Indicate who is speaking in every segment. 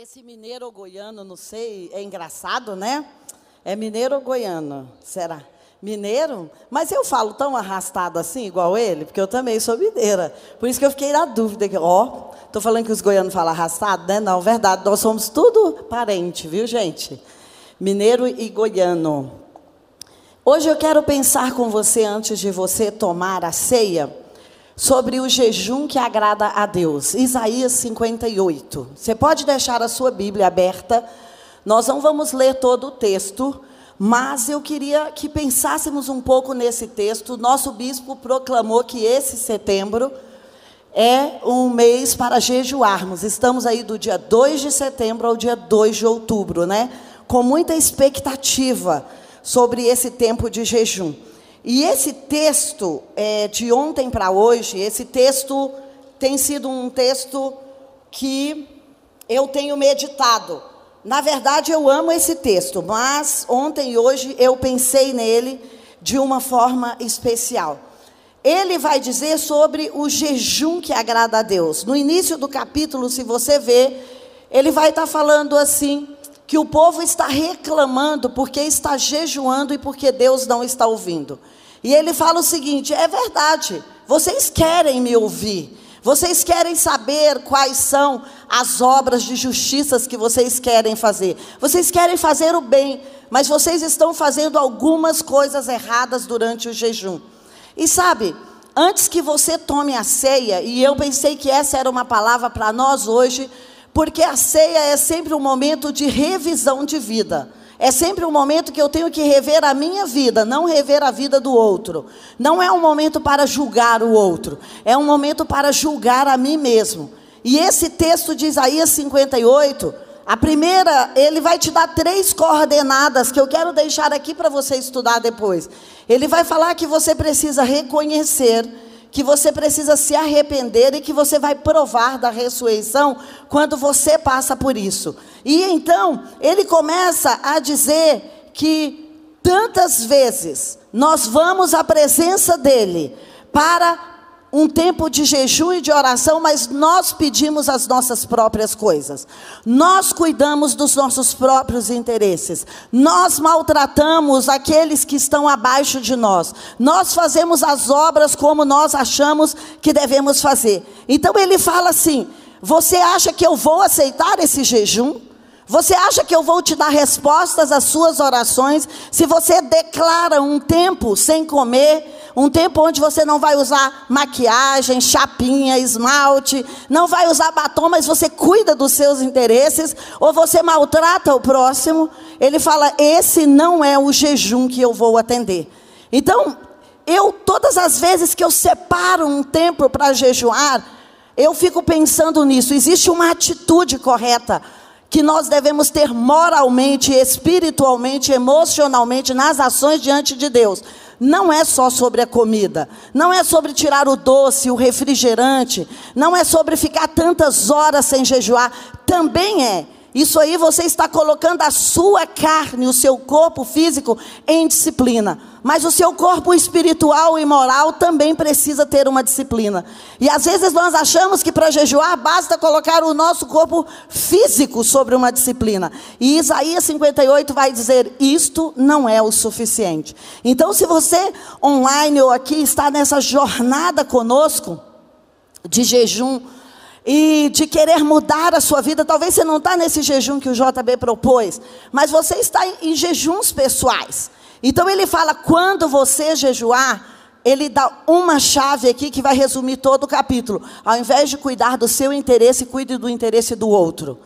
Speaker 1: Esse mineiro ou goiano, não sei, é engraçado, né? É mineiro ou goiano? Será? Mineiro? Mas eu falo tão arrastado assim, igual ele, porque eu também sou mineira. Por isso que eu fiquei na dúvida. Ó, estou falando que os goianos falam arrastado, né? Não, verdade, nós somos tudo parente, viu, gente? Mineiro e goiano. Hoje eu quero pensar com você, antes de você tomar a ceia, sobre o jejum que agrada a Deus. Isaías 58. Você pode deixar a sua Bíblia aberta. Nós não vamos ler todo o texto, mas eu queria que pensássemos um pouco nesse texto. Nosso bispo proclamou que esse setembro é um mês para jejuarmos. Estamos aí do dia 2 de setembro ao dia 2 de outubro, né? Com muita expectativa sobre esse tempo de jejum. E esse texto, é, de ontem para hoje, esse texto tem sido um texto que eu tenho meditado. Na verdade, eu amo esse texto, mas ontem e hoje eu pensei nele de uma forma especial. Ele vai dizer sobre o jejum que agrada a Deus. No início do capítulo, se você ver, ele vai estar falando assim: que o povo está reclamando porque está jejuando e porque Deus não está ouvindo. E ele fala o seguinte: é verdade, vocês querem me ouvir, vocês querem saber quais são as obras de justiça que vocês querem fazer, vocês querem fazer o bem, mas vocês estão fazendo algumas coisas erradas durante o jejum. E sabe, antes que você tome a ceia, e eu pensei que essa era uma palavra para nós hoje, porque a ceia é sempre um momento de revisão de vida. É sempre um momento que eu tenho que rever a minha vida, não rever a vida do outro. Não é um momento para julgar o outro, é um momento para julgar a mim mesmo. E esse texto de Isaías 58, a primeira, ele vai te dar três coordenadas que eu quero deixar aqui para você estudar depois. Ele vai falar que você precisa reconhecer que você precisa se arrepender e que você vai provar da ressurreição quando você passa por isso. E então, ele começa a dizer que tantas vezes nós vamos à presença dele para um tempo de jejum e de oração, mas nós pedimos as nossas próprias coisas. Nós cuidamos dos nossos próprios interesses. Nós maltratamos aqueles que estão abaixo de nós. Nós fazemos as obras como nós achamos que devemos fazer. Então ele fala assim: Você acha que eu vou aceitar esse jejum? Você acha que eu vou te dar respostas às suas orações se você declara um tempo sem comer? Um tempo onde você não vai usar maquiagem, chapinha, esmalte, não vai usar batom, mas você cuida dos seus interesses, ou você maltrata o próximo. Ele fala: esse não é o jejum que eu vou atender. Então, eu, todas as vezes que eu separo um tempo para jejuar, eu fico pensando nisso. Existe uma atitude correta que nós devemos ter moralmente, espiritualmente, emocionalmente nas ações diante de Deus não é só sobre a comida, não é sobre tirar o doce, o refrigerante, não é sobre ficar tantas horas sem jejuar, também é. Isso aí você está colocando a sua carne, o seu corpo físico em disciplina. Mas o seu corpo espiritual e moral também precisa ter uma disciplina. E às vezes nós achamos que para jejuar basta colocar o nosso corpo físico sobre uma disciplina. E Isaías 58 vai dizer: isto não é o suficiente. Então, se você online ou aqui está nessa jornada conosco de jejum, e de querer mudar a sua vida. Talvez você não está nesse jejum que o JB propôs, mas você está em jejuns pessoais. Então ele fala: quando você jejuar, ele dá uma chave aqui que vai resumir todo o capítulo. Ao invés de cuidar do seu interesse, cuide do interesse do outro.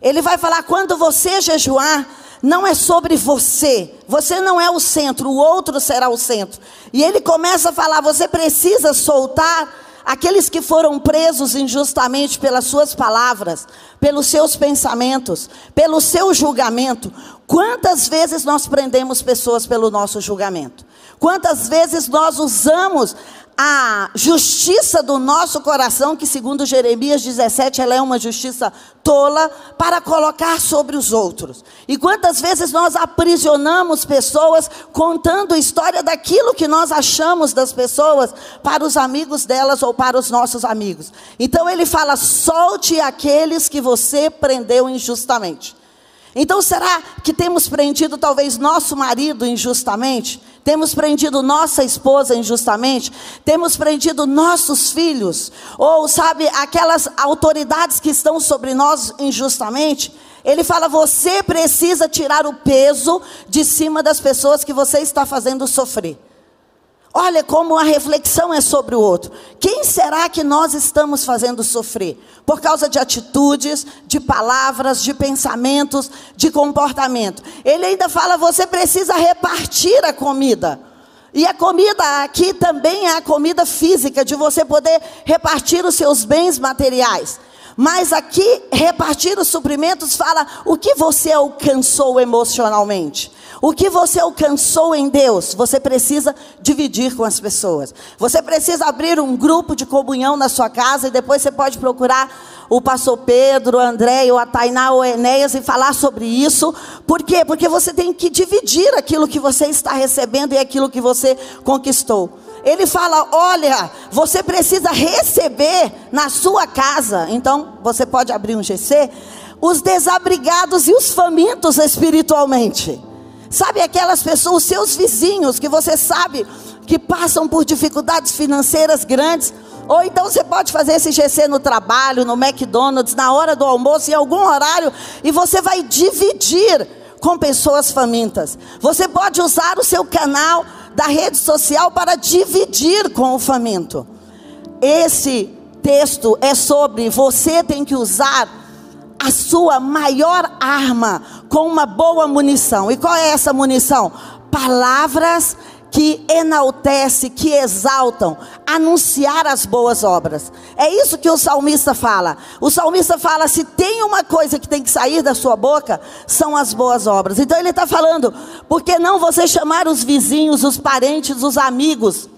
Speaker 1: Ele vai falar: quando você jejuar, não é sobre você. Você não é o centro, o outro será o centro. E ele começa a falar: você precisa soltar aqueles que foram presos injustamente pelas suas palavras, pelos seus pensamentos, pelo seu julgamento. Quantas vezes nós prendemos pessoas pelo nosso julgamento? Quantas vezes nós usamos a justiça do nosso coração, que segundo Jeremias 17, ela é uma justiça tola, para colocar sobre os outros. E quantas vezes nós aprisionamos pessoas contando história daquilo que nós achamos das pessoas para os amigos delas ou para os nossos amigos. Então ele fala: solte aqueles que você prendeu injustamente. Então será que temos prendido talvez nosso marido injustamente? Temos prendido nossa esposa injustamente? Temos prendido nossos filhos? Ou, sabe, aquelas autoridades que estão sobre nós injustamente? Ele fala: você precisa tirar o peso de cima das pessoas que você está fazendo sofrer. Olha como a reflexão é sobre o outro. Quem será que nós estamos fazendo sofrer? Por causa de atitudes, de palavras, de pensamentos, de comportamento. Ele ainda fala: você precisa repartir a comida. E a comida aqui também é a comida física, de você poder repartir os seus bens materiais. Mas aqui, repartir os suprimentos fala o que você alcançou emocionalmente. O que você alcançou em Deus, você precisa dividir com as pessoas. Você precisa abrir um grupo de comunhão na sua casa e depois você pode procurar o pastor Pedro, o André, o Atainá, o Enéas e falar sobre isso. Por quê? Porque você tem que dividir aquilo que você está recebendo e aquilo que você conquistou. Ele fala: olha, você precisa receber na sua casa. Então, você pode abrir um GC. Os desabrigados e os famintos espiritualmente. Sabe aquelas pessoas, seus vizinhos, que você sabe que passam por dificuldades financeiras grandes. Ou então você pode fazer esse GC no trabalho, no McDonald's, na hora do almoço, em algum horário, e você vai dividir com pessoas famintas. Você pode usar o seu canal da rede social para dividir com o faminto. Esse texto é sobre você tem que usar a sua maior arma com uma boa munição. E qual é essa munição? Palavras que enaltece, que exaltam, anunciar as boas obras. É isso que o salmista fala. O salmista fala: se tem uma coisa que tem que sair da sua boca, são as boas obras. Então ele está falando: por que não você chamar os vizinhos, os parentes, os amigos?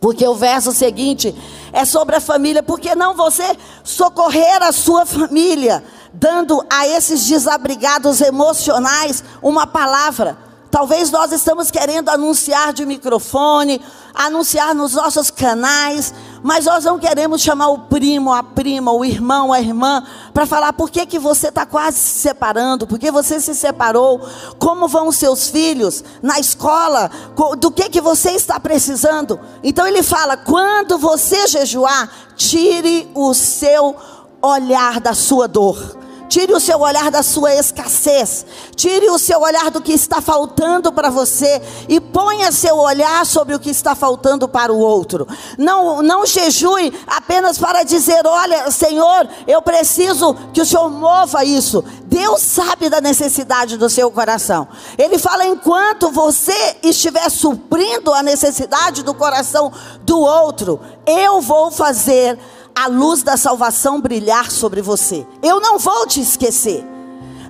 Speaker 1: Porque o verso seguinte é sobre a família. Por que não você socorrer a sua família, dando a esses desabrigados emocionais uma palavra? Talvez nós estamos querendo anunciar de microfone, anunciar nos nossos canais, mas nós não queremos chamar o primo, a prima, o irmão, a irmã, para falar por que, que você está quase se separando, por que você se separou, como vão os seus filhos na escola, do que, que você está precisando. Então ele fala: quando você jejuar, tire o seu olhar da sua dor. Tire o seu olhar da sua escassez. Tire o seu olhar do que está faltando para você e ponha seu olhar sobre o que está faltando para o outro. Não, não jejue apenas para dizer: "Olha, Senhor, eu preciso que o Senhor mova isso". Deus sabe da necessidade do seu coração. Ele fala: "Enquanto você estiver suprindo a necessidade do coração do outro, eu vou fazer a luz da salvação brilhar sobre você. Eu não vou te esquecer.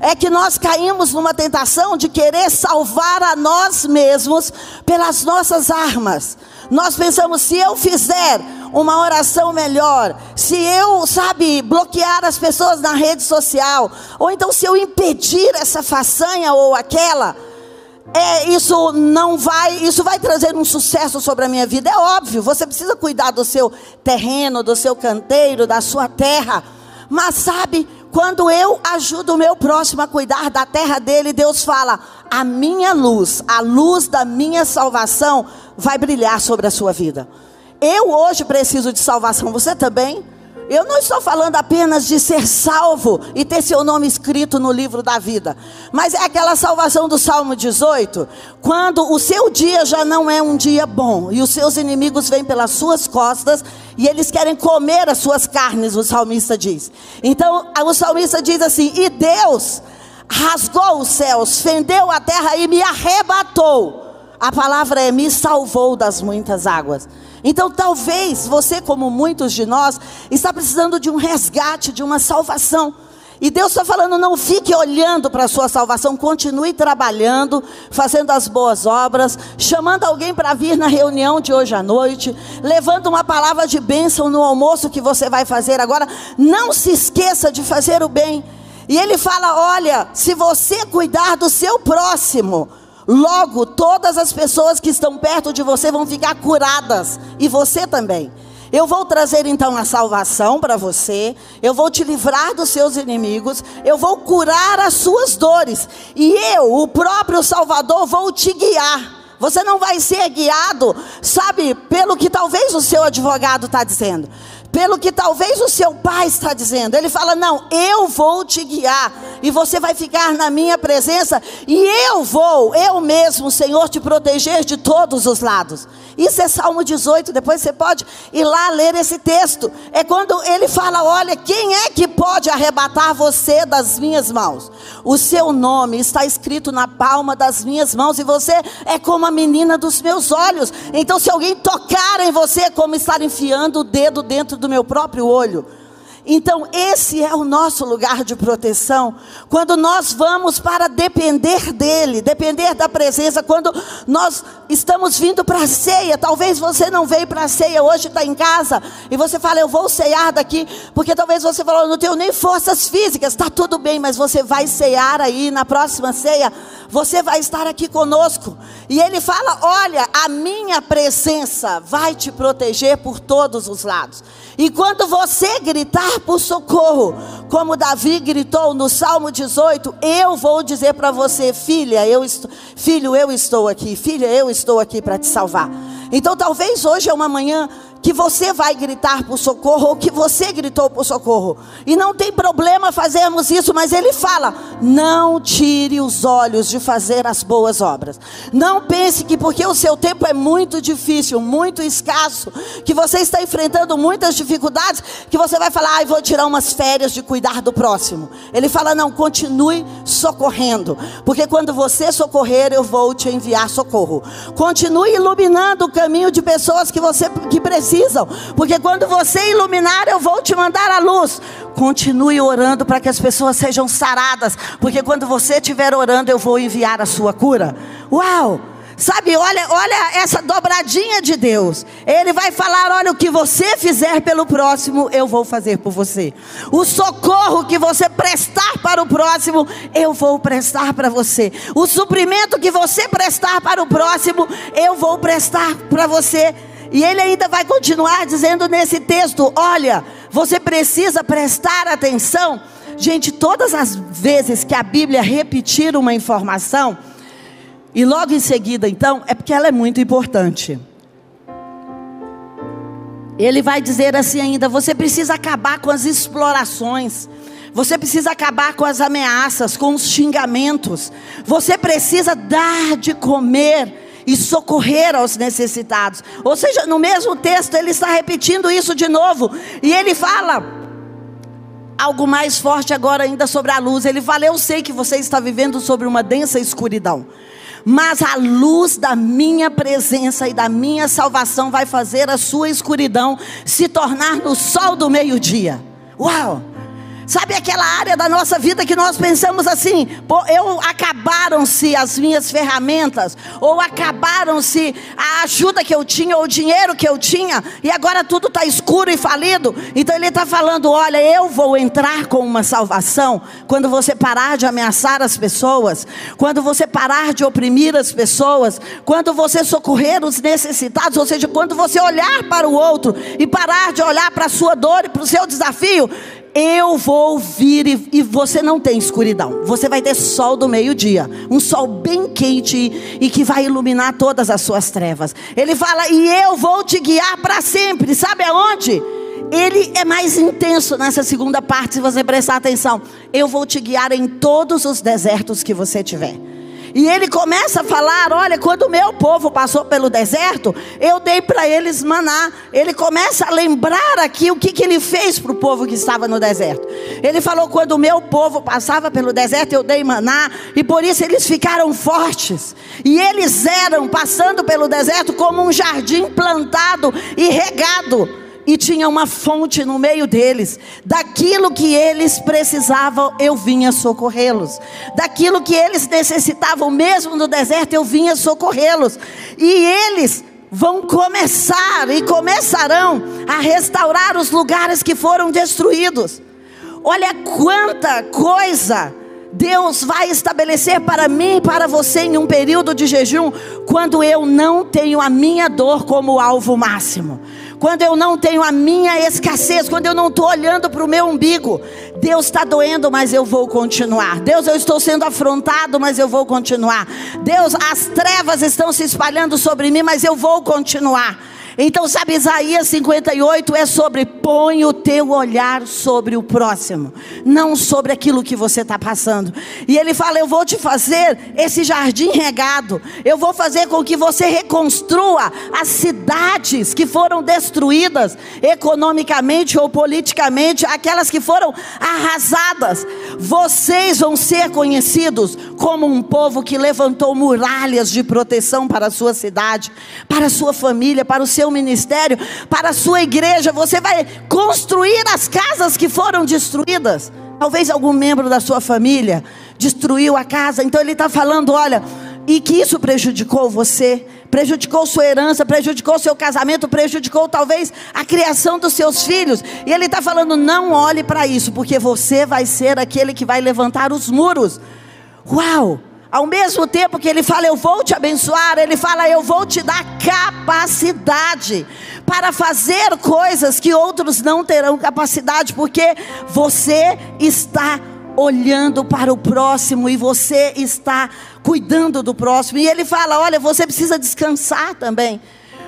Speaker 1: É que nós caímos numa tentação de querer salvar a nós mesmos pelas nossas armas. Nós pensamos, se eu fizer uma oração melhor, se eu, sabe, bloquear as pessoas na rede social, ou então se eu impedir essa façanha ou aquela, é, isso não vai, isso vai trazer um sucesso sobre a minha vida. É óbvio, você precisa cuidar do seu terreno, do seu canteiro, da sua terra. Mas sabe, quando eu ajudo o meu próximo a cuidar da terra dele, Deus fala: a minha luz, a luz da minha salvação vai brilhar sobre a sua vida. Eu hoje preciso de salvação, você também? Eu não estou falando apenas de ser salvo e ter seu nome escrito no livro da vida, mas é aquela salvação do Salmo 18, quando o seu dia já não é um dia bom e os seus inimigos vêm pelas suas costas e eles querem comer as suas carnes, o salmista diz. Então, o salmista diz assim: "E Deus rasgou os céus, fendeu a terra e me arrebatou". A palavra é me salvou das muitas águas. Então, talvez você, como muitos de nós, está precisando de um resgate, de uma salvação. E Deus está falando: não fique olhando para a sua salvação, continue trabalhando, fazendo as boas obras, chamando alguém para vir na reunião de hoje à noite, levando uma palavra de bênção no almoço que você vai fazer agora. Não se esqueça de fazer o bem. E ele fala: olha, se você cuidar do seu próximo, logo todas as pessoas que estão perto de você vão ficar curadas, e você também. Eu vou trazer então a salvação para você, eu vou te livrar dos seus inimigos, eu vou curar as suas dores, e eu, o próprio Salvador, vou te guiar. Você não vai ser guiado, sabe, pelo que talvez o seu advogado está dizendo pelo que talvez o seu pai está dizendo. Ele fala: Não, eu vou te guiar, e você vai ficar na minha presença, e eu vou, eu mesmo, Senhor, te proteger de todos os lados. Isso é Salmo 18, depois você pode ir lá ler esse texto. É quando ele fala: Olha, quem é que pode arrebatar você das minhas mãos? O seu nome está escrito na palma das minhas mãos, e você é como a menina dos meus olhos. Então, se alguém tocar em você, é como estar enfiando o dedo dentro do meu próprio olho. Então, esse é o nosso lugar de proteção. Quando nós vamos para depender dEle, depender da presença, quando nós estamos vindo para a ceia, talvez você não veio para a ceia, hoje está em casa, e você fala, eu vou cear daqui, porque talvez você falou, não tenho nem forças físicas, está tudo bem, mas você vai cear aí na próxima ceia, você vai estar aqui conosco. E ele fala: olha, a minha presença vai te proteger por todos os lados. E quando você gritar por socorro, como Davi gritou no Salmo 18, eu vou dizer para você, filha, eu estou, filho, eu estou aqui, filha, eu estou aqui para te salvar. Então talvez hoje é uma manhã que você vai gritar por socorro ou que você gritou por socorro. E não tem problema fazermos isso, mas ele fala: não tire os olhos de fazer as boas obras. Não pense que porque o seu tempo é muito difícil, muito escasso, que você está enfrentando muitas dificuldades, que você vai falar: "Ai, vou tirar umas férias de cuidar do próximo". Ele fala: "Não, continue socorrendo, porque quando você socorrer, eu vou te enviar socorro. Continue iluminando o caminho de pessoas que você que precisam precisam, porque quando você iluminar, eu vou te mandar a luz. Continue orando para que as pessoas sejam saradas, porque quando você estiver orando, eu vou enviar a sua cura. Uau! Sabe, olha, olha essa dobradinha de Deus. Ele vai falar: olha, o que você fizer pelo próximo, eu vou fazer por você. O socorro que você prestar para o próximo, eu vou prestar para você. O suprimento que você prestar para o próximo, eu vou prestar para você. E ele ainda vai continuar dizendo nesse texto: olha, você precisa prestar atenção. Gente, todas as vezes que a Bíblia repetir uma informação, e logo em seguida, então, é porque ela é muito importante. Ele vai dizer assim ainda: você precisa acabar com as explorações. Você precisa acabar com as ameaças, com os xingamentos. Você precisa dar de comer e socorrer aos necessitados. Ou seja, no mesmo texto ele está repetindo isso de novo. E ele fala algo mais forte agora ainda sobre a luz. Ele fala: Eu sei que você está vivendo sobre uma densa escuridão. Mas a luz da minha presença e da minha salvação vai fazer a sua escuridão se tornar no sol do meio-dia. Uau! Sabe aquela área da nossa vida que nós pensamos assim: eu acabaram-se as minhas ferramentas, ou acabaram-se a ajuda que eu tinha, ou o dinheiro que eu tinha, e agora tudo está escuro e falido. Então ele está falando: olha, eu vou entrar com uma salvação quando você parar de ameaçar as pessoas, quando você parar de oprimir as pessoas, quando você socorrer os necessitados, ou seja, quando você olhar para o outro e parar de olhar para a sua dor e para o seu desafio eu vou vir e, e, você não tem escuridão. Você vai ter sol do meio-dia, um sol bem quente e que vai iluminar todas as suas trevas. Ele fala: "E eu vou te guiar para sempre". Sabe aonde? Ele é mais intenso nessa segunda parte, se você prestar atenção. Eu vou te guiar em todos os desertos que você tiver. E ele começa a falar: olha, quando o meu povo passou pelo deserto, eu dei para eles maná. Ele começa a lembrar aqui o que, que ele fez para o povo que estava no deserto. Ele falou: quando o meu povo passava pelo deserto, eu dei maná, e por isso eles ficaram fortes. E eles eram, passando pelo deserto, como um jardim plantado e regado e tinha uma fonte no meio deles. Daquilo que eles precisavam, eu vinha socorrê-los. Daquilo que eles necessitavam, mesmo no deserto, eu vinha socorrê-los. E eles vão começar e começarão a restaurar os lugares que foram destruídos. Olha quanta coisa Deus vai estabelecer para mim e para você em um período de jejum, quando eu não tenho a minha dor como alvo máximo, quando eu não tenho a minha escassez, quando eu não estou olhando para o meu umbigo. Deus está doendo, mas eu vou continuar. Deus, eu estou sendo afrontado, mas eu vou continuar. Deus, as trevas estão se espalhando sobre mim, mas eu vou continuar. Então, sabe, Isaías 58 é sobre põe o teu olhar sobre o próximo, não sobre aquilo que você está passando. E ele fala: Eu vou te fazer esse jardim regado, eu vou fazer com que você reconstrua as cidades que foram destruídas economicamente ou politicamente, aquelas que foram arrasadas. Vocês vão ser conhecidos como um povo que levantou muralhas de proteção para a sua cidade, para a sua família, para o seu seu ministério, para a sua igreja, você vai construir as casas que foram destruídas. Talvez algum membro da sua família destruiu a casa, então ele está falando: olha, e que isso prejudicou você, prejudicou sua herança, prejudicou seu casamento, prejudicou talvez a criação dos seus filhos. E ele está falando: não olhe para isso, porque você vai ser aquele que vai levantar os muros. Uau! Ao mesmo tempo que ele fala, eu vou te abençoar, ele fala, eu vou te dar capacidade para fazer coisas que outros não terão capacidade, porque você está olhando para o próximo e você está cuidando do próximo. E ele fala: olha, você precisa descansar também.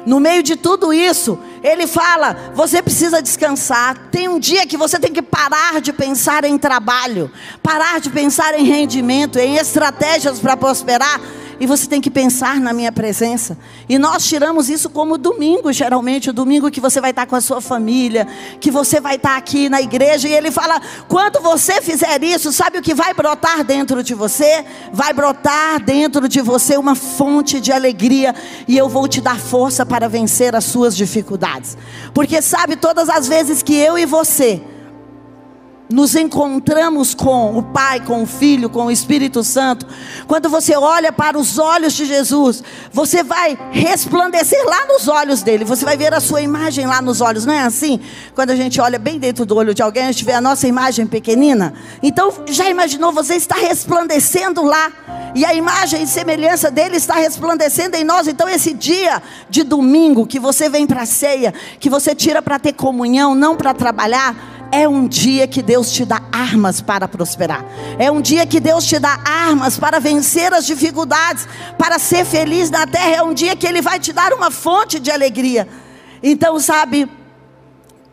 Speaker 1: No meio de tudo isso, ele fala: você precisa descansar. Tem um dia que você tem que parar de pensar em trabalho, parar de pensar em rendimento, em estratégias para prosperar e você tem que pensar na minha presença. E nós tiramos isso como domingo, geralmente, o domingo que você vai estar com a sua família, que você vai estar aqui na igreja. E ele fala: quando você fizer isso, sabe o que vai brotar dentro de você? Vai brotar dentro de você uma fonte de alegria, e eu vou te dar força para vencer as suas dificuldades. Porque sabe, todas as vezes que eu e você nos encontramos com o Pai, com o Filho, com o Espírito Santo, quando você olha para os olhos de Jesus, você vai resplandecer lá nos olhos dele, você vai ver a sua imagem lá nos olhos, não é assim? Quando a gente olha bem dentro do olho de alguém, a gente vê a nossa imagem pequenina. Então, já imaginou você está resplandecendo lá, e a imagem e semelhança dele está resplandecendo em nós. Então, esse dia de domingo que você vem para a ceia, que você tira para ter comunhão, não para trabalhar, é um dia que Deus te dá armas para prosperar. É um dia que Deus te dá armas para vencer as dificuldades, para ser feliz na terra. É um dia que Ele vai te dar uma fonte de alegria. Então, sabe,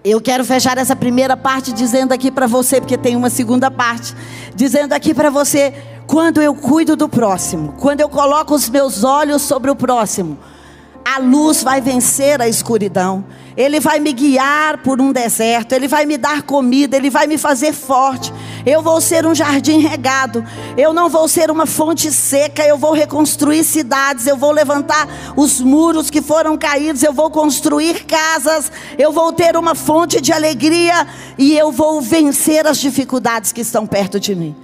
Speaker 1: eu quero fechar essa primeira parte dizendo aqui para você, porque tem uma segunda parte, dizendo aqui para você: quando eu cuido do próximo, quando eu coloco os meus olhos sobre o próximo, a luz vai vencer a escuridão. Ele vai me guiar por um deserto, Ele vai me dar comida, Ele vai me fazer forte. Eu vou ser um jardim regado, eu não vou ser uma fonte seca, eu vou reconstruir cidades, eu vou levantar os muros que foram caídos, eu vou construir casas, eu vou ter uma fonte de alegria e eu vou vencer as dificuldades que estão perto de mim.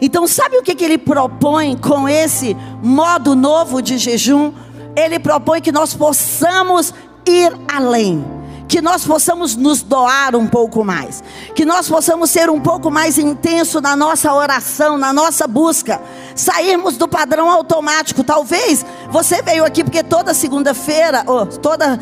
Speaker 1: Então, sabe o que, que ele propõe com esse modo novo de jejum? Ele propõe que nós possamos ir além que nós possamos nos doar um pouco mais, que nós possamos ser um pouco mais intenso na nossa oração, na nossa busca, sairmos do padrão automático. Talvez você veio aqui porque toda segunda-feira, ou toda,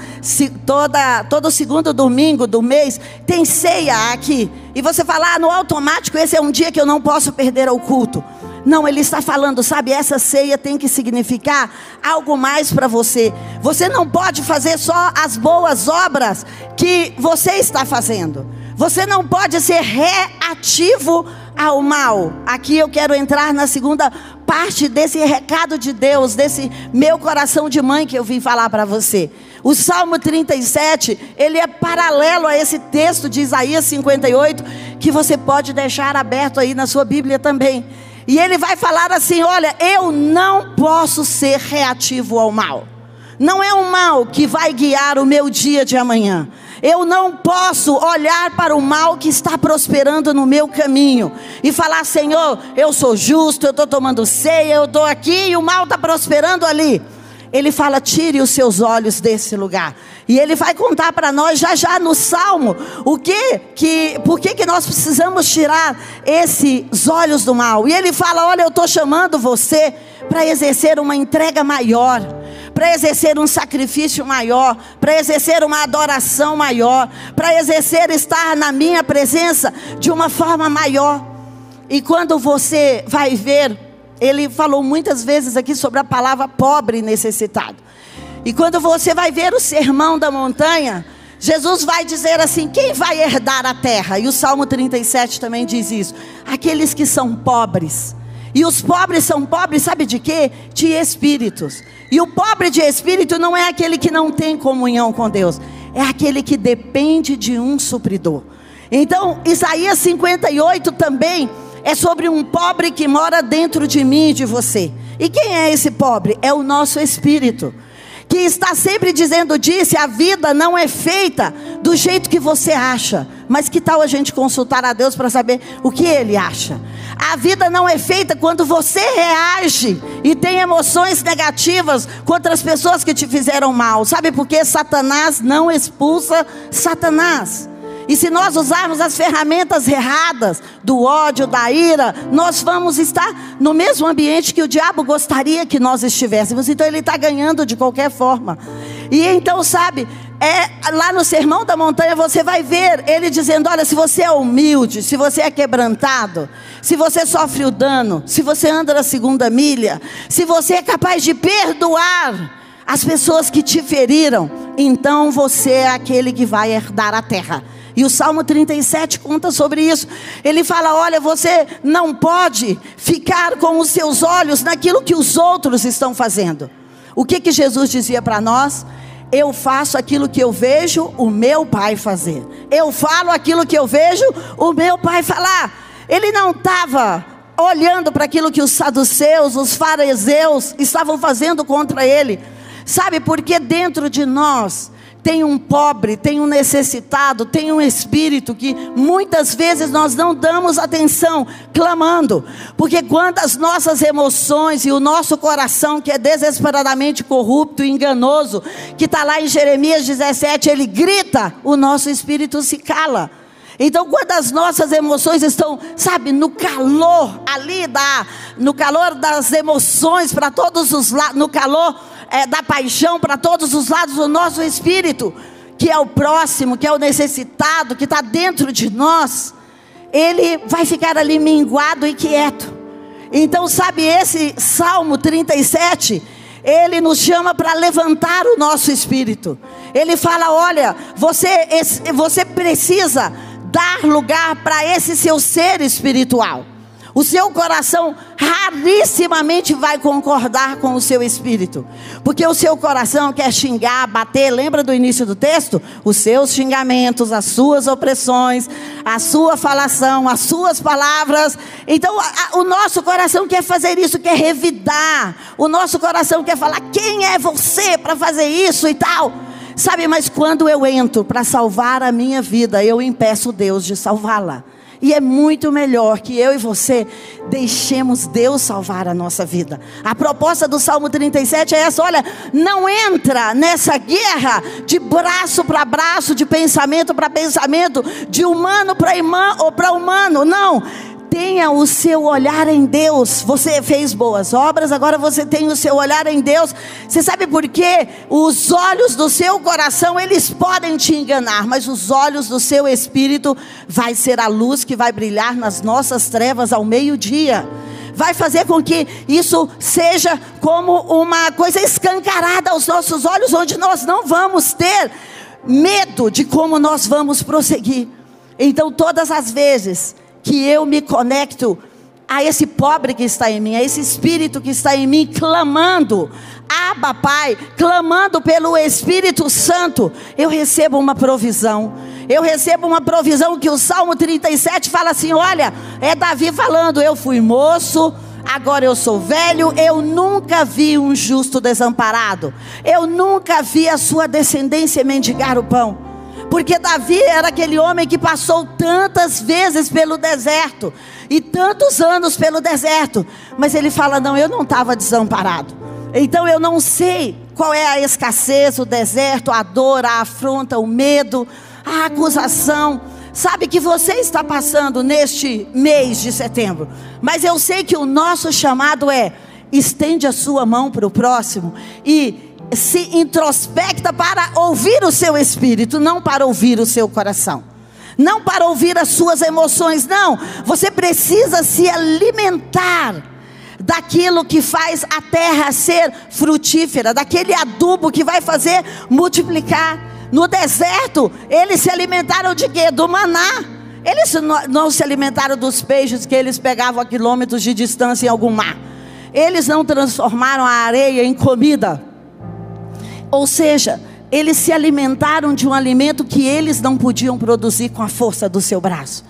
Speaker 1: toda, todo segundo domingo do mês tem ceia aqui, e você fala, ah, no automático, esse é um dia que eu não posso perder ao culto. Não, ele está falando, sabe, essa ceia tem que significar algo mais para você. Você não pode fazer só as boas obras que você está fazendo. Você não pode ser reativo ao mal. Aqui eu quero entrar na segunda parte desse recado de Deus, desse meu coração de mãe que eu vim falar para você. O Salmo 37, ele é paralelo a esse texto de Isaías 58, que você pode deixar aberto aí na sua Bíblia também. E ele vai falar assim: olha, eu não posso ser reativo ao mal. Não é o mal que vai guiar o meu dia de amanhã. Eu não posso olhar para o mal que está prosperando no meu caminho e falar: Senhor, eu sou justo, eu estou tomando ceia, eu estou aqui e o mal está prosperando ali. Ele fala: tire os seus olhos desse lugar. E ele vai contar para nós já já no Salmo o que que por que que nós precisamos tirar esses olhos do mal. E ele fala: olha, eu estou chamando você para exercer uma entrega maior para exercer um sacrifício maior, para exercer uma adoração maior, para exercer estar na minha presença de uma forma maior. E quando você vai ver, ele falou muitas vezes aqui sobre a palavra pobre e necessitado. E quando você vai ver o sermão da montanha, Jesus vai dizer assim: quem vai herdar a terra? E o Salmo 37 também diz isso: aqueles que são pobres. E os pobres são pobres, sabe de quê? De espíritos. E o pobre de espírito não é aquele que não tem comunhão com Deus, é aquele que depende de um supridor. Então, Isaías 58 também é sobre um pobre que mora dentro de mim e de você. E quem é esse pobre? É o nosso espírito que está sempre dizendo disse, a vida não é feita do jeito que você acha. Mas que tal a gente consultar a Deus para saber o que ele acha? A vida não é feita quando você reage e tem emoções negativas contra as pessoas que te fizeram mal. Sabe por que Satanás não expulsa Satanás? E se nós usarmos as ferramentas erradas do ódio, da ira, nós vamos estar no mesmo ambiente que o diabo gostaria que nós estivéssemos. Então ele está ganhando de qualquer forma. E então, sabe, é, lá no Sermão da Montanha você vai ver ele dizendo: olha, se você é humilde, se você é quebrantado, se você sofre o dano, se você anda na segunda milha, se você é capaz de perdoar as pessoas que te feriram, então você é aquele que vai herdar a terra. E o Salmo 37 conta sobre isso. Ele fala: Olha, você não pode ficar com os seus olhos naquilo que os outros estão fazendo. O que, que Jesus dizia para nós? Eu faço aquilo que eu vejo o meu pai fazer. Eu falo aquilo que eu vejo o meu pai falar. Ele não estava olhando para aquilo que os saduceus, os fariseus estavam fazendo contra ele. Sabe, porque dentro de nós tem um pobre, tem um necessitado, tem um espírito que muitas vezes nós não damos atenção, clamando, porque quando as nossas emoções e o nosso coração, que é desesperadamente corrupto e enganoso, que está lá em Jeremias 17, ele grita, o nosso espírito se cala. Então, quando as nossas emoções estão, sabe, no calor ali da, no calor das emoções para todos os lados, no calor é, da paixão para todos os lados do nosso espírito, que é o próximo, que é o necessitado, que está dentro de nós, ele vai ficar ali minguado e quieto. Então, sabe, esse Salmo 37, ele nos chama para levantar o nosso espírito. Ele fala: olha, você, você precisa dar lugar para esse seu ser espiritual. O seu coração rarissimamente vai concordar com o seu espírito, porque o seu coração quer xingar, bater. Lembra do início do texto? Os seus xingamentos, as suas opressões, a sua falação, as suas palavras. Então, a, o nosso coração quer fazer isso, quer revidar. O nosso coração quer falar: quem é você para fazer isso e tal? Sabe, mas quando eu entro para salvar a minha vida, eu impeço Deus de salvá-la. E é muito melhor que eu e você deixemos Deus salvar a nossa vida. A proposta do Salmo 37 é essa: olha, não entra nessa guerra de braço para braço, de pensamento para pensamento, de humano para humano. Não tenha o seu olhar em Deus. Você fez boas obras, agora você tem o seu olhar em Deus. Você sabe por quê? Os olhos do seu coração, eles podem te enganar, mas os olhos do seu espírito vai ser a luz que vai brilhar nas nossas trevas ao meio-dia. Vai fazer com que isso seja como uma coisa escancarada aos nossos olhos, onde nós não vamos ter medo de como nós vamos prosseguir. Então, todas as vezes que eu me conecto a esse pobre que está em mim, a esse espírito que está em mim, clamando, Abba Pai, clamando pelo Espírito Santo, eu recebo uma provisão. Eu recebo uma provisão que o Salmo 37 fala assim: olha, é Davi falando, eu fui moço, agora eu sou velho, eu nunca vi um justo desamparado, eu nunca vi a sua descendência mendigar o pão. Porque Davi era aquele homem que passou tantas vezes pelo deserto e tantos anos pelo deserto, mas ele fala: Não, eu não estava desamparado. Então eu não sei qual é a escassez, o deserto, a dor, a afronta, o medo, a acusação. Sabe que você está passando neste mês de setembro, mas eu sei que o nosso chamado é estende a sua mão para o próximo e se introspecta para ouvir o seu espírito, não para ouvir o seu coração. Não para ouvir as suas emoções, não. Você precisa se alimentar daquilo que faz a terra ser frutífera, daquele adubo que vai fazer multiplicar. No deserto, eles se alimentaram de quê? Do maná. Eles não se alimentaram dos peixes que eles pegavam a quilômetros de distância em algum mar. Eles não transformaram a areia em comida. Ou seja, eles se alimentaram de um alimento que eles não podiam produzir com a força do seu braço.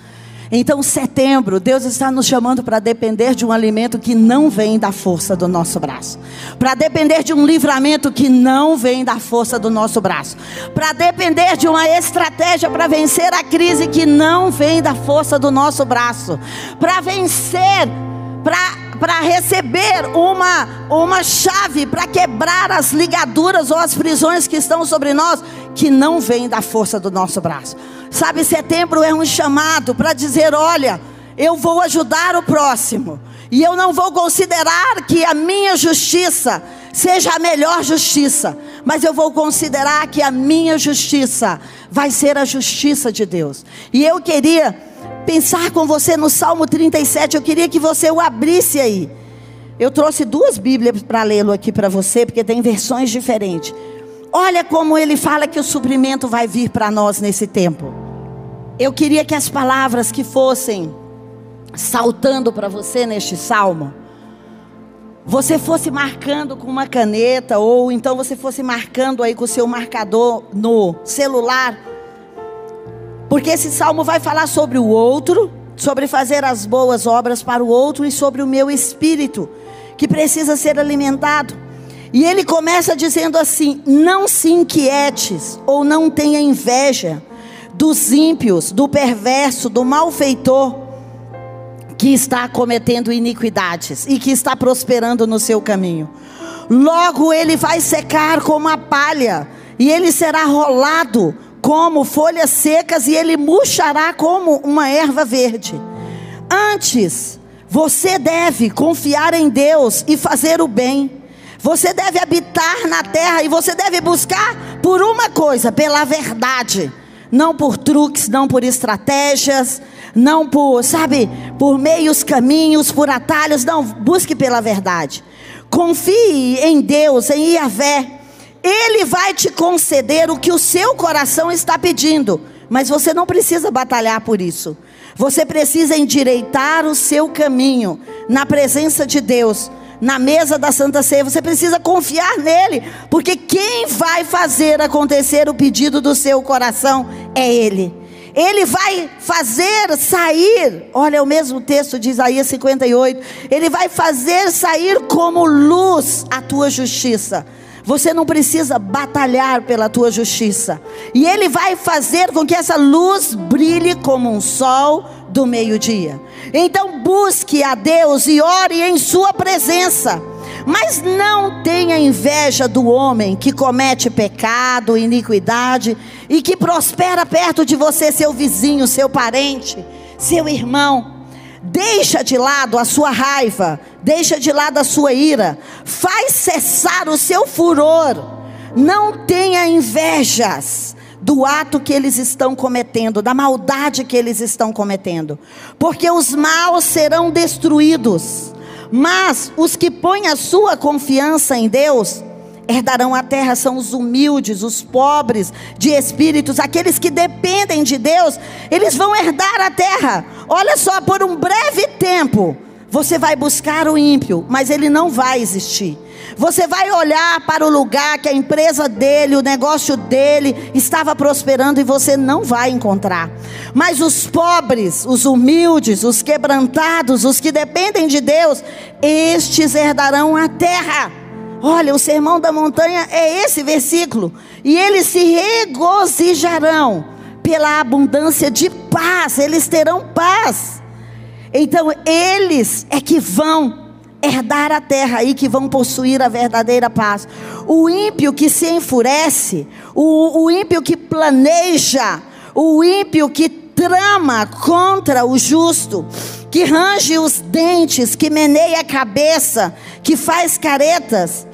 Speaker 1: Então, setembro, Deus está nos chamando para depender de um alimento que não vem da força do nosso braço, para depender de um livramento que não vem da força do nosso braço, para depender de uma estratégia para vencer a crise que não vem da força do nosso braço, para vencer, para para receber uma, uma chave para quebrar as ligaduras ou as prisões que estão sobre nós, que não vem da força do nosso braço. Sabe, setembro é um chamado para dizer: olha, eu vou ajudar o próximo. E eu não vou considerar que a minha justiça seja a melhor justiça, mas eu vou considerar que a minha justiça vai ser a justiça de Deus. E eu queria pensar com você no Salmo 37, eu queria que você o abrisse aí. Eu trouxe duas Bíblias para lê-lo aqui para você, porque tem versões diferentes. Olha como ele fala que o suprimento vai vir para nós nesse tempo. Eu queria que as palavras que fossem saltando para você neste salmo, você fosse marcando com uma caneta, ou então você fosse marcando aí com o seu marcador no celular, porque esse salmo vai falar sobre o outro, sobre fazer as boas obras para o outro e sobre o meu espírito, que precisa ser alimentado. E ele começa dizendo assim: Não se inquietes ou não tenha inveja dos ímpios, do perverso, do malfeitor, que está cometendo iniquidades e que está prosperando no seu caminho. Logo ele vai secar como a palha, e ele será rolado como folhas secas, e ele murchará como uma erva verde. Antes, você deve confiar em Deus e fazer o bem. Você deve habitar na terra e você deve buscar por uma coisa, pela verdade não por truques, não por estratégias, não por, sabe, por meios caminhos, por atalhos, não, busque pela verdade. Confie em Deus, em Yahvé. Ele vai te conceder o que o seu coração está pedindo, mas você não precisa batalhar por isso. Você precisa endireitar o seu caminho na presença de Deus na mesa da Santa Ceia, você precisa confiar nele, porque quem vai fazer acontecer o pedido do seu coração é ele. Ele vai fazer sair, olha o mesmo texto de Isaías 58, ele vai fazer sair como luz a tua justiça. Você não precisa batalhar pela tua justiça. E ele vai fazer com que essa luz brilhe como um sol do meio-dia. Então busque a Deus e ore em sua presença. Mas não tenha inveja do homem que comete pecado, iniquidade e que prospera perto de você, seu vizinho, seu parente, seu irmão. Deixa de lado a sua raiva, deixa de lado a sua ira, faz cessar o seu furor. Não tenha invejas do ato que eles estão cometendo, da maldade que eles estão cometendo, porque os maus serão destruídos, mas os que põem a sua confiança em Deus herdarão a terra são os humildes, os pobres de espíritos, aqueles que dependem de Deus, eles vão herdar a terra. Olha só, por um breve tempo, você vai buscar o ímpio, mas ele não vai existir. Você vai olhar para o lugar que a empresa dele, o negócio dele estava prosperando e você não vai encontrar. Mas os pobres, os humildes, os quebrantados, os que dependem de Deus, estes herdarão a terra.
Speaker 2: Olha, o sermão da montanha é esse versículo. E eles se regozijarão pela abundância de paz, eles terão paz. Então, eles é que vão herdar a terra e que vão possuir a verdadeira paz. O ímpio que se enfurece, o, o ímpio que planeja, o ímpio que trama contra o justo, que range os dentes, que meneia a cabeça, que faz caretas,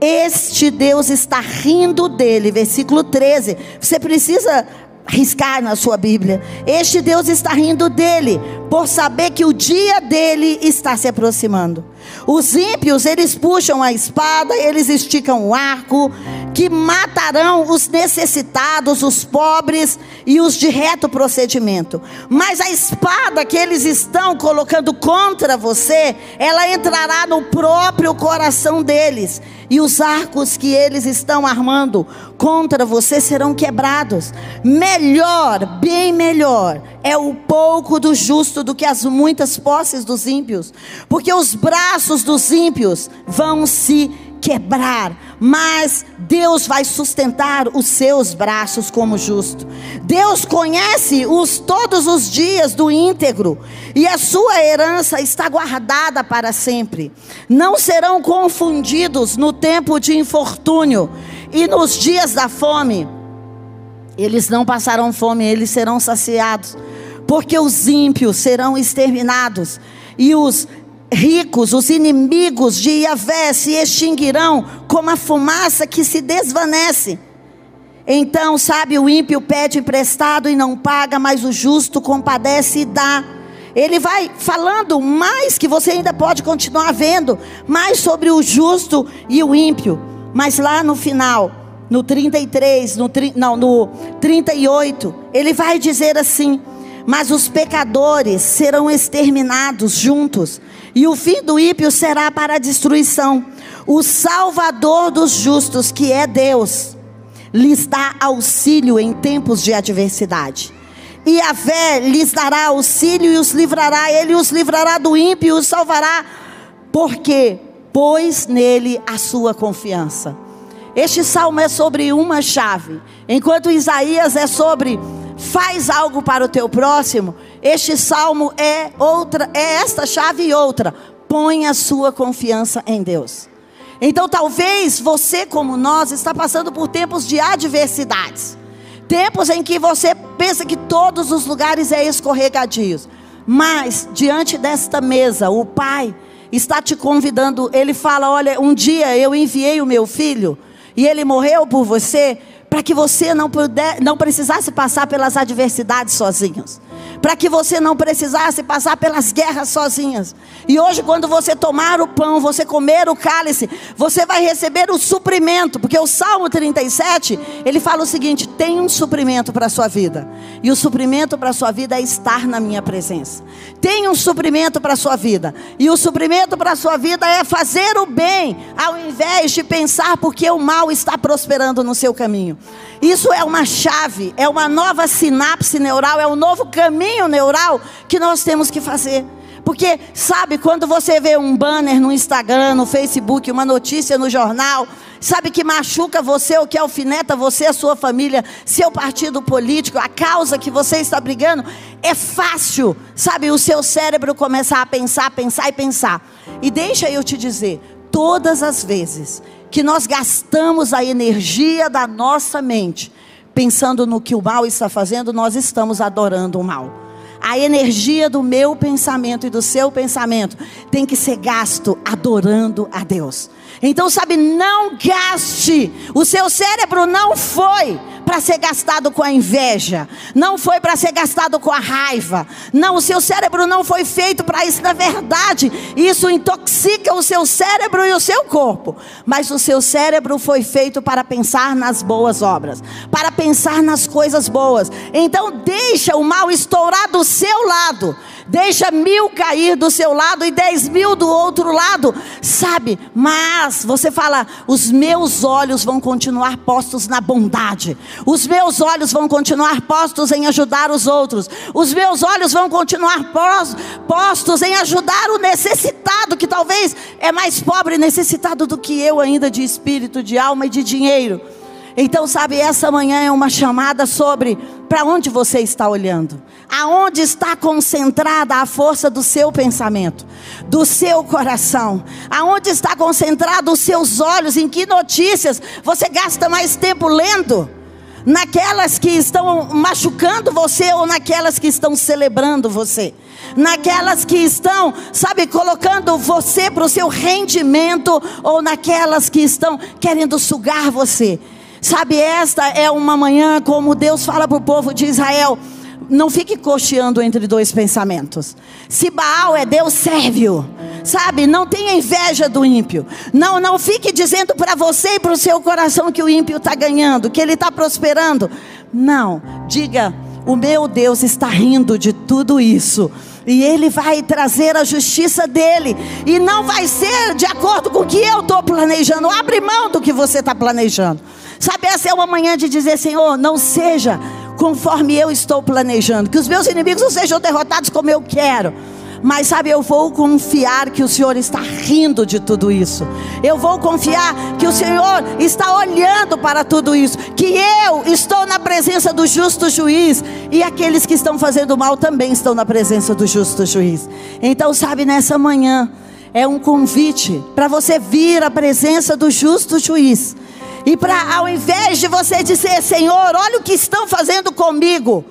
Speaker 2: este Deus está rindo dele. Versículo 13. Você precisa riscar na sua Bíblia. Este Deus está rindo dele, por saber que o dia dele está se aproximando. Os ímpios, eles puxam a espada, eles esticam o arco, que matarão os necessitados, os pobres e os de reto procedimento. Mas a espada que eles estão colocando contra você, ela entrará no próprio coração deles e os arcos que eles estão armando contra você serão quebrados. Melhor, bem melhor, é o pouco do justo do que as muitas posses dos ímpios, porque os braços dos ímpios vão se quebrar, mas Deus vai sustentar os seus braços como justo. Deus conhece os todos os dias do íntegro, e a sua herança está guardada para sempre. Não serão confundidos no tempo de infortúnio e nos dias da fome. Eles não passarão fome, eles serão saciados, porque os ímpios serão exterminados e os ricos, os inimigos de Iavé se extinguirão como a fumaça que se desvanece. Então, sabe, o ímpio pede emprestado e não paga, mas o justo compadece e dá. Ele vai falando mais que você ainda pode continuar vendo, mais sobre o justo e o ímpio. Mas lá no final, no 33, no, não, no 38, ele vai dizer assim: Mas os pecadores serão exterminados juntos e o fim do ímpio será para a destruição. O Salvador dos justos, que é Deus, lhes dá auxílio em tempos de adversidade. E a fé lhes dará auxílio e os livrará, ele os livrará do ímpio e os salvará, porque pôs nele a sua confiança. Este salmo é sobre uma chave, enquanto Isaías é sobre faz algo para o teu próximo. Este salmo é outra, é esta chave e outra. Põe a sua confiança em Deus. Então, talvez você, como nós, está passando por tempos de adversidades. Tempos em que você pensa que todos os lugares é escorregadios. Mas, diante desta mesa, o Pai está te convidando. Ele fala: Olha, um dia eu enviei o meu filho e ele morreu por você, para que você não, puder, não precisasse passar pelas adversidades sozinhos para que você não precisasse passar pelas guerras sozinhas. E hoje, quando você tomar o pão, você comer o cálice, você vai receber o suprimento, porque o Salmo 37, ele fala o seguinte: tem um suprimento para a sua vida, e o suprimento para a sua vida é estar na minha presença. Tem um suprimento para a sua vida, e o suprimento para a sua vida é fazer o bem, ao invés de pensar porque o mal está prosperando no seu caminho. Isso é uma chave, é uma nova sinapse neural, é um novo caminho neural que nós temos que fazer. Porque, sabe, quando você vê um banner no Instagram, no Facebook, uma notícia no jornal, sabe que machuca você ou que alfineta você, a sua família, seu partido político, a causa que você está brigando, é fácil, sabe, o seu cérebro começar a pensar, pensar e pensar. E deixa eu te dizer, todas as vezes que nós gastamos a energia da nossa mente pensando no que o mal está fazendo, nós estamos adorando o mal. A energia do meu pensamento e do seu pensamento tem que ser gasto adorando a Deus. Então, sabe, não gaste. O seu cérebro não foi para ser gastado com a inveja, não foi para ser gastado com a raiva. Não, o seu cérebro não foi feito para isso, na verdade. Isso intoxica o seu cérebro e o seu corpo. Mas o seu cérebro foi feito para pensar nas boas obras, para pensar nas coisas boas. Então, deixa o mal estourar do seu lado. Deixa mil cair do seu lado e dez mil do outro lado, sabe? Mas você fala: os meus olhos vão continuar postos na bondade, Os meus olhos vão continuar postos em ajudar os outros. Os meus olhos vão continuar postos em ajudar o necessitado, que talvez é mais pobre e necessitado do que eu ainda de espírito, de alma e de dinheiro. Então, sabe, essa manhã é uma chamada sobre para onde você está olhando, aonde está concentrada a força do seu pensamento, do seu coração, aonde está concentrado os seus olhos, em que notícias você gasta mais tempo lendo? Naquelas que estão machucando você ou naquelas que estão celebrando você, naquelas que estão, sabe, colocando você para o seu rendimento ou naquelas que estão querendo sugar você. Sabe, esta é uma manhã como Deus fala para o povo de Israel. Não fique cocheando entre dois pensamentos. Se Baal é Deus, serve-o. Sabe, não tenha inveja do ímpio. Não, não fique dizendo para você e para o seu coração que o ímpio está ganhando, que ele está prosperando. Não, diga: o meu Deus está rindo de tudo isso. E Ele vai trazer a justiça dele. E não vai ser de acordo com o que eu estou planejando. Abre mão do que você está planejando. Sabe, essa é uma manhã de dizer, Senhor, não seja conforme eu estou planejando, que os meus inimigos não sejam derrotados como eu quero. Mas sabe, eu vou confiar que o Senhor está rindo de tudo isso. Eu vou confiar que o Senhor está olhando para tudo isso. Que eu estou na presença do justo juiz. E aqueles que estão fazendo mal também estão na presença do justo juiz. Então, sabe, nessa manhã é um convite para você vir à presença do justo juiz e para ao invés de você dizer, Senhor, olha o que estão fazendo comigo,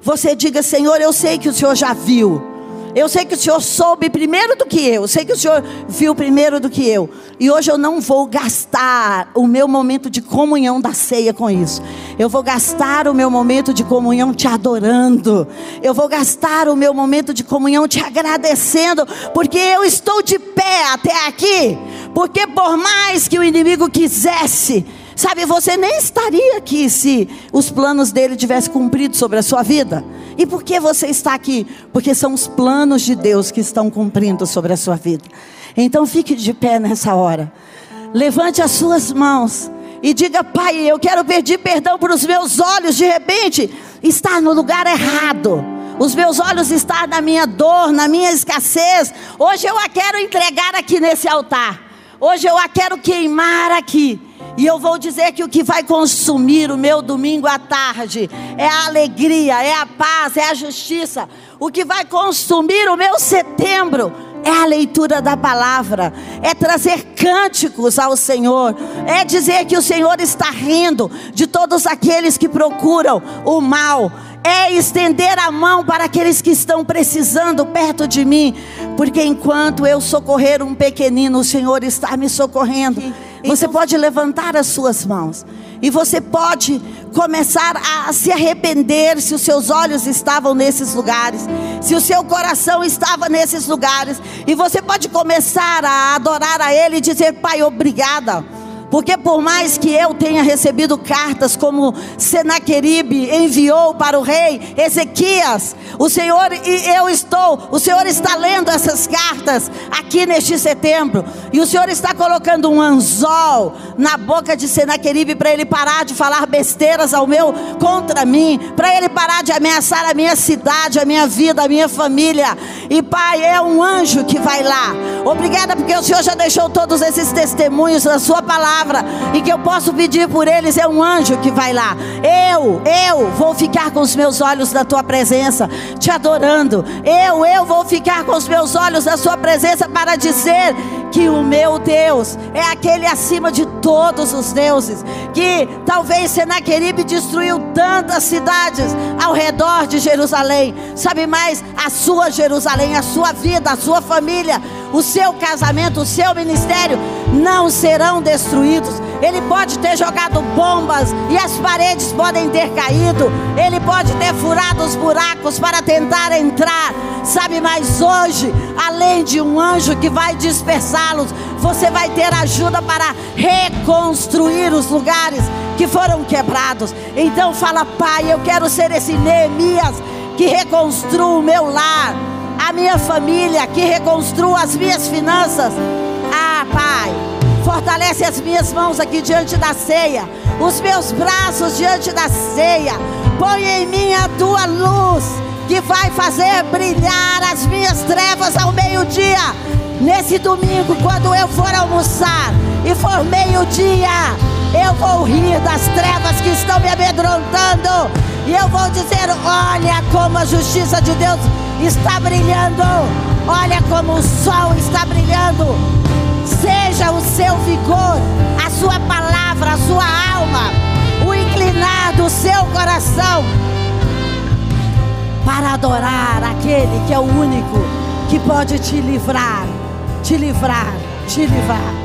Speaker 2: você diga, Senhor, eu sei que o Senhor já viu. Eu sei que o Senhor soube primeiro do que eu. Sei que o Senhor viu primeiro do que eu. E hoje eu não vou gastar o meu momento de comunhão da ceia com isso. Eu vou gastar o meu momento de comunhão te adorando. Eu vou gastar o meu momento de comunhão te agradecendo. Porque eu estou de pé até aqui. Porque por mais que o inimigo quisesse Sabe, você nem estaria aqui se os planos dele tivessem cumprido sobre a sua vida. E por que você está aqui? Porque são os planos de Deus que estão cumprindo sobre a sua vida. Então fique de pé nessa hora. Levante as suas mãos e diga: Pai, eu quero pedir perdão para os meus olhos. De repente, está no lugar errado. Os meus olhos estão na minha dor, na minha escassez. Hoje eu a quero entregar aqui nesse altar. Hoje eu a quero queimar aqui. E eu vou dizer que o que vai consumir o meu domingo à tarde é a alegria, é a paz, é a justiça. O que vai consumir o meu setembro é a leitura da palavra, é trazer cânticos ao Senhor, é dizer que o Senhor está rindo de todos aqueles que procuram o mal, é estender a mão para aqueles que estão precisando perto de mim, porque enquanto eu socorrer um pequenino, o Senhor está me socorrendo. Você pode levantar as suas mãos e você pode começar a se arrepender se os seus olhos estavam nesses lugares, se o seu coração estava nesses lugares, e você pode começar a adorar a Ele e dizer: Pai, obrigada porque por mais que eu tenha recebido cartas como Senaqueribe enviou para o rei Ezequias, o Senhor e eu estou, o Senhor está lendo essas cartas aqui neste setembro, e o Senhor está colocando um anzol na boca de Senaqueribe para ele parar de falar besteiras ao meu contra mim, para ele parar de ameaçar a minha cidade, a minha vida, a minha família. E Pai, é um anjo que vai lá. Obrigada porque o Senhor já deixou todos esses testemunhos na sua palavra palavra e que eu posso pedir por eles é um anjo que vai lá. Eu, eu vou ficar com os meus olhos na tua presença, te adorando. Eu, eu vou ficar com os meus olhos na sua presença para dizer que o meu Deus é aquele acima de todos os deuses, que talvez Senaqueribe destruiu tantas cidades ao redor de Jerusalém. Sabe mais? A sua Jerusalém, a sua vida, a sua família, o seu casamento, o seu ministério não serão destruídos. Ele pode ter jogado bombas e as paredes podem ter caído. Ele pode ter furado os buracos para tentar entrar. Sabe, mas hoje, além de um anjo que vai dispersá-los, você vai ter ajuda para reconstruir os lugares que foram quebrados. Então fala, Pai, eu quero ser esse Neemias que reconstrua o meu lar, a minha família, que reconstrua as minhas finanças. Ah, Pai Fortalece as minhas mãos aqui diante da ceia, os meus braços diante da ceia. Põe em mim a tua luz, que vai fazer brilhar as minhas trevas ao meio-dia. Nesse domingo, quando eu for almoçar e for meio-dia, eu vou rir das trevas que estão me amedrontando. E eu vou dizer: olha como a justiça de Deus está brilhando. Olha como o sol está brilhando. Seja o seu vigor, a sua palavra, a sua alma, o inclinar do seu coração para adorar aquele que é o único que pode te livrar, te livrar, te livrar.